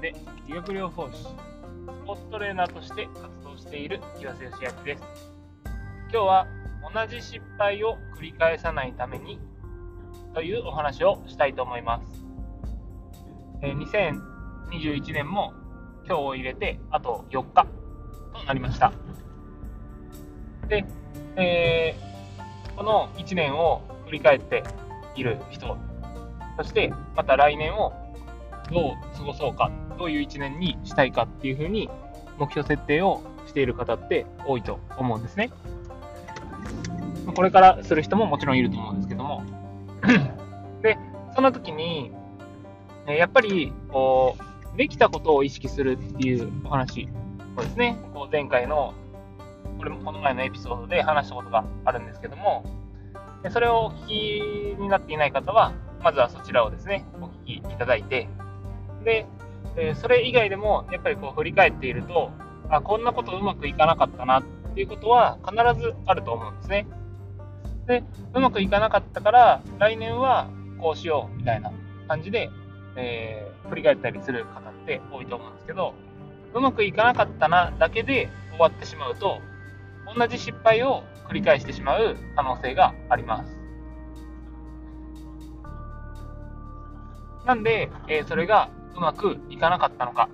で理学療法士、スポーツトレーナーとして活動している岩瀬義明です。今日は同じ失敗を繰り返さないためにというお話をしたいと思います。え2021年も今日を入れてあと4日となりました。で、えーこの1年を振り返っている人、そしてまた来年をどう過ごそうか、どういう1年にしたいかっていうふうに目標設定をしている方って多いと思うんですね。これからする人ももちろんいると思うんですけども。で、その時に、やっぱり、こう、できたことを意識するっていうお話をですね、こう前回の、これもこの前のエピソードで話したことがあるんですけども、それをお聞きになっていない方は、まずはそちらをですね、お聞きいただいて、で、えそれ以外でも、やっぱりこう振り返っていると、あ、こんなことうまくいかなかったなっていうことは必ずあると思うんですね。で、うまくいかなかったから、来年はこうしようみたいな感じで、えー振り返ったりする方って多いと思うんですけど、うまくいかなかったなだけで終わってしまうと、同じ失敗を繰り返してしまう可能性があります。なんで、えーそれがうまくいかなかったのか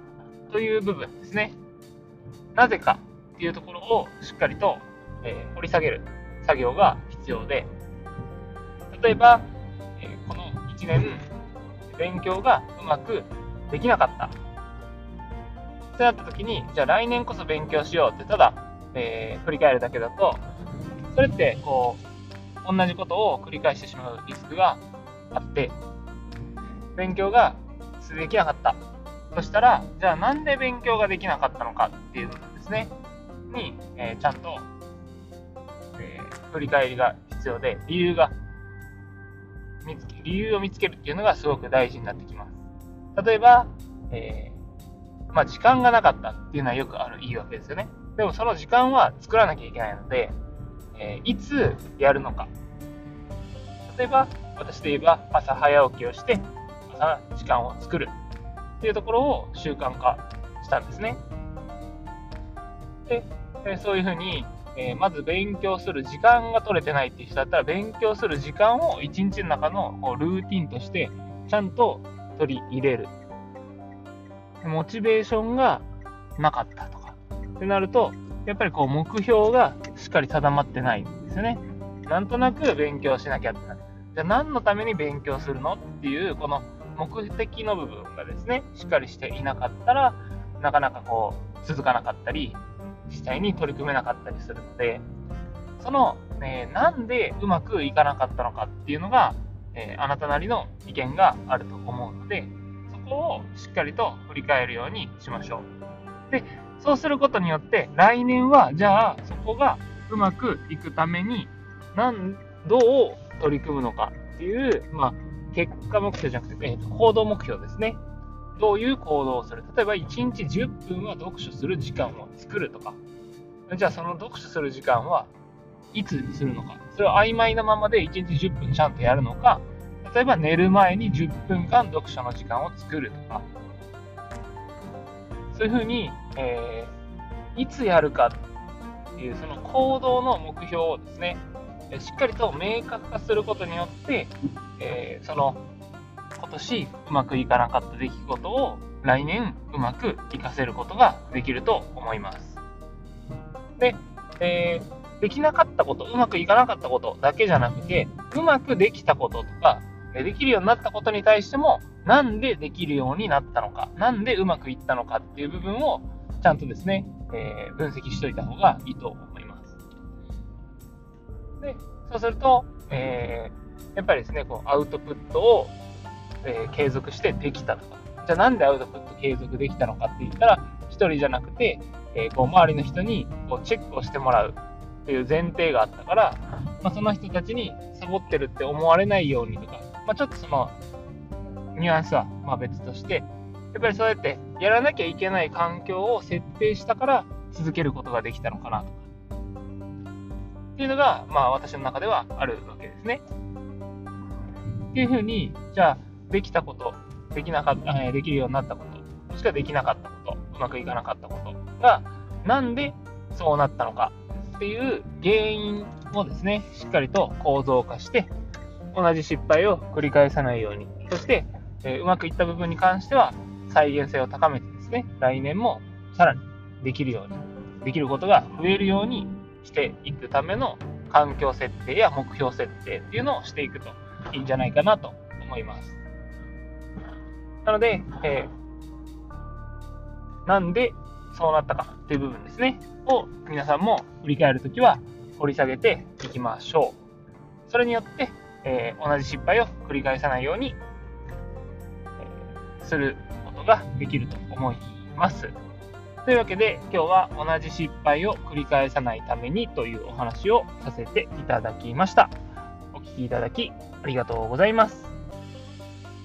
という部分ですね。なぜかっていうところをしっかりと、えー掘り下げる作業が必要で、例えば、えーこの1年、勉強がうまくできなかった。ってなった時に、じゃあ来年こそ勉強しようって、ただ、えー振り返るだけだと、それって、こう、同じことを繰り返してしまうリスクがあって、勉強ができなかった。そしたら、じゃあなんで勉強ができなかったのかっていう部分ですね。に、えーちゃんと、えー振り返りが必要で、理由が見つけ、理由を見つけるっていうのがすごく大事になってきます。例えば、えーまあ、時間がなかったっていうのはよくある言い訳ですよね。でもその時間は作らなきゃいけないので、えいつやるのか。例えば、私で言えば朝早起きをして、朝時間を作るっていうところを習慣化したんですね。で、そういうふうに、えーまず勉強する時間が取れてないっていう人だったら、勉強する時間を一日の中のこうルーティンとしてちゃんと取り入れる。モチベーションがなかったとか。ってなると、やっぱりこう目標がしっかり定まってないんですよね。なんとなく勉強しなきゃってなる。じゃあ何のために勉強するの？っていう、この目的の部分がですね、しっかりしていなかったら、なかなかこう続かなかったり、実際に取り組めなかったりするので、その、えーなんでうまくいかなかったのかっていうのが、えあなたなりの意見があると思うので、そこをしっかりと振り返るようにしましょう。で、そうすることによって、来年は、じゃあ、そこがうまくいくために、なん、どう取り組むのかっていう、まあ、結果目標じゃなくて、えーと行動目標ですね。どういう行動をする？例えば、1日10分は読書する時間を作るとか。じゃあ、その読書する時間はいつするのか？それを曖昧なままで1日10分ちゃんとやるのか？例えば、寝る前に10分間読書の時間を作るとか。そういうふうに、えーいつやるかっていう、その行動の目標をですね、しっかりと明確化することによって、えーその今年うまくいかなかった出来事を来年うまく活かせることができると思います。で、えーできなかったこと、うまくいかなかったことだけじゃなくて、うまくできたこととか、できるようになったことに対しても、なんでできるようになったのか、なんでうまくいったのかっていう部分をちゃんとですね、えー分析しといた方がいいと思います。で、そうすると、えーやっぱりですね、こうアウトプットを、えー継続してできたとか、じゃあなんでアウトプット継続できたのかって言ったら、一人じゃなくて、えーこう周りの人にこうチェックをしてもらうっていう前提があったから、まあ、その人たちにサボってるって思われないようにとか、まあ、ちょっとそのニュアンスはま別として、やっぱりそうやってやらなきゃいけない環境を設定したから続けることができたのかなとか。っていうのが、まあ私の中ではあるわけですね。っていうふうに、じゃあ、できたこと、できなかった、できるようになったこと、そししくはできなかったこと、うまくいかなかったことが、なんでそうなったのかっていう原因をですね、しっかりと構造化して、同じ失敗を繰り返さないように、そして、えー、うまくいった部分に関しては再現性を高めてですね、来年もさらにできるように、できることが増えるようにしていくための環境設定や目標設定っていうのをしていくといいんじゃないかなと思います。なので、えー、なんでそうなったかっていう部分ですね、を皆さんも振り返るときは掘り下げていきましょう。それによって、えー、同じ失敗を繰り返さないように、えー、することができると思います。というわけで今日は同じ失敗を繰り返さないためにというお話をさせていただきました。お聴きいただきありがとうございます。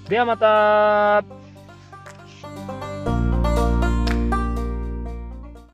ではまた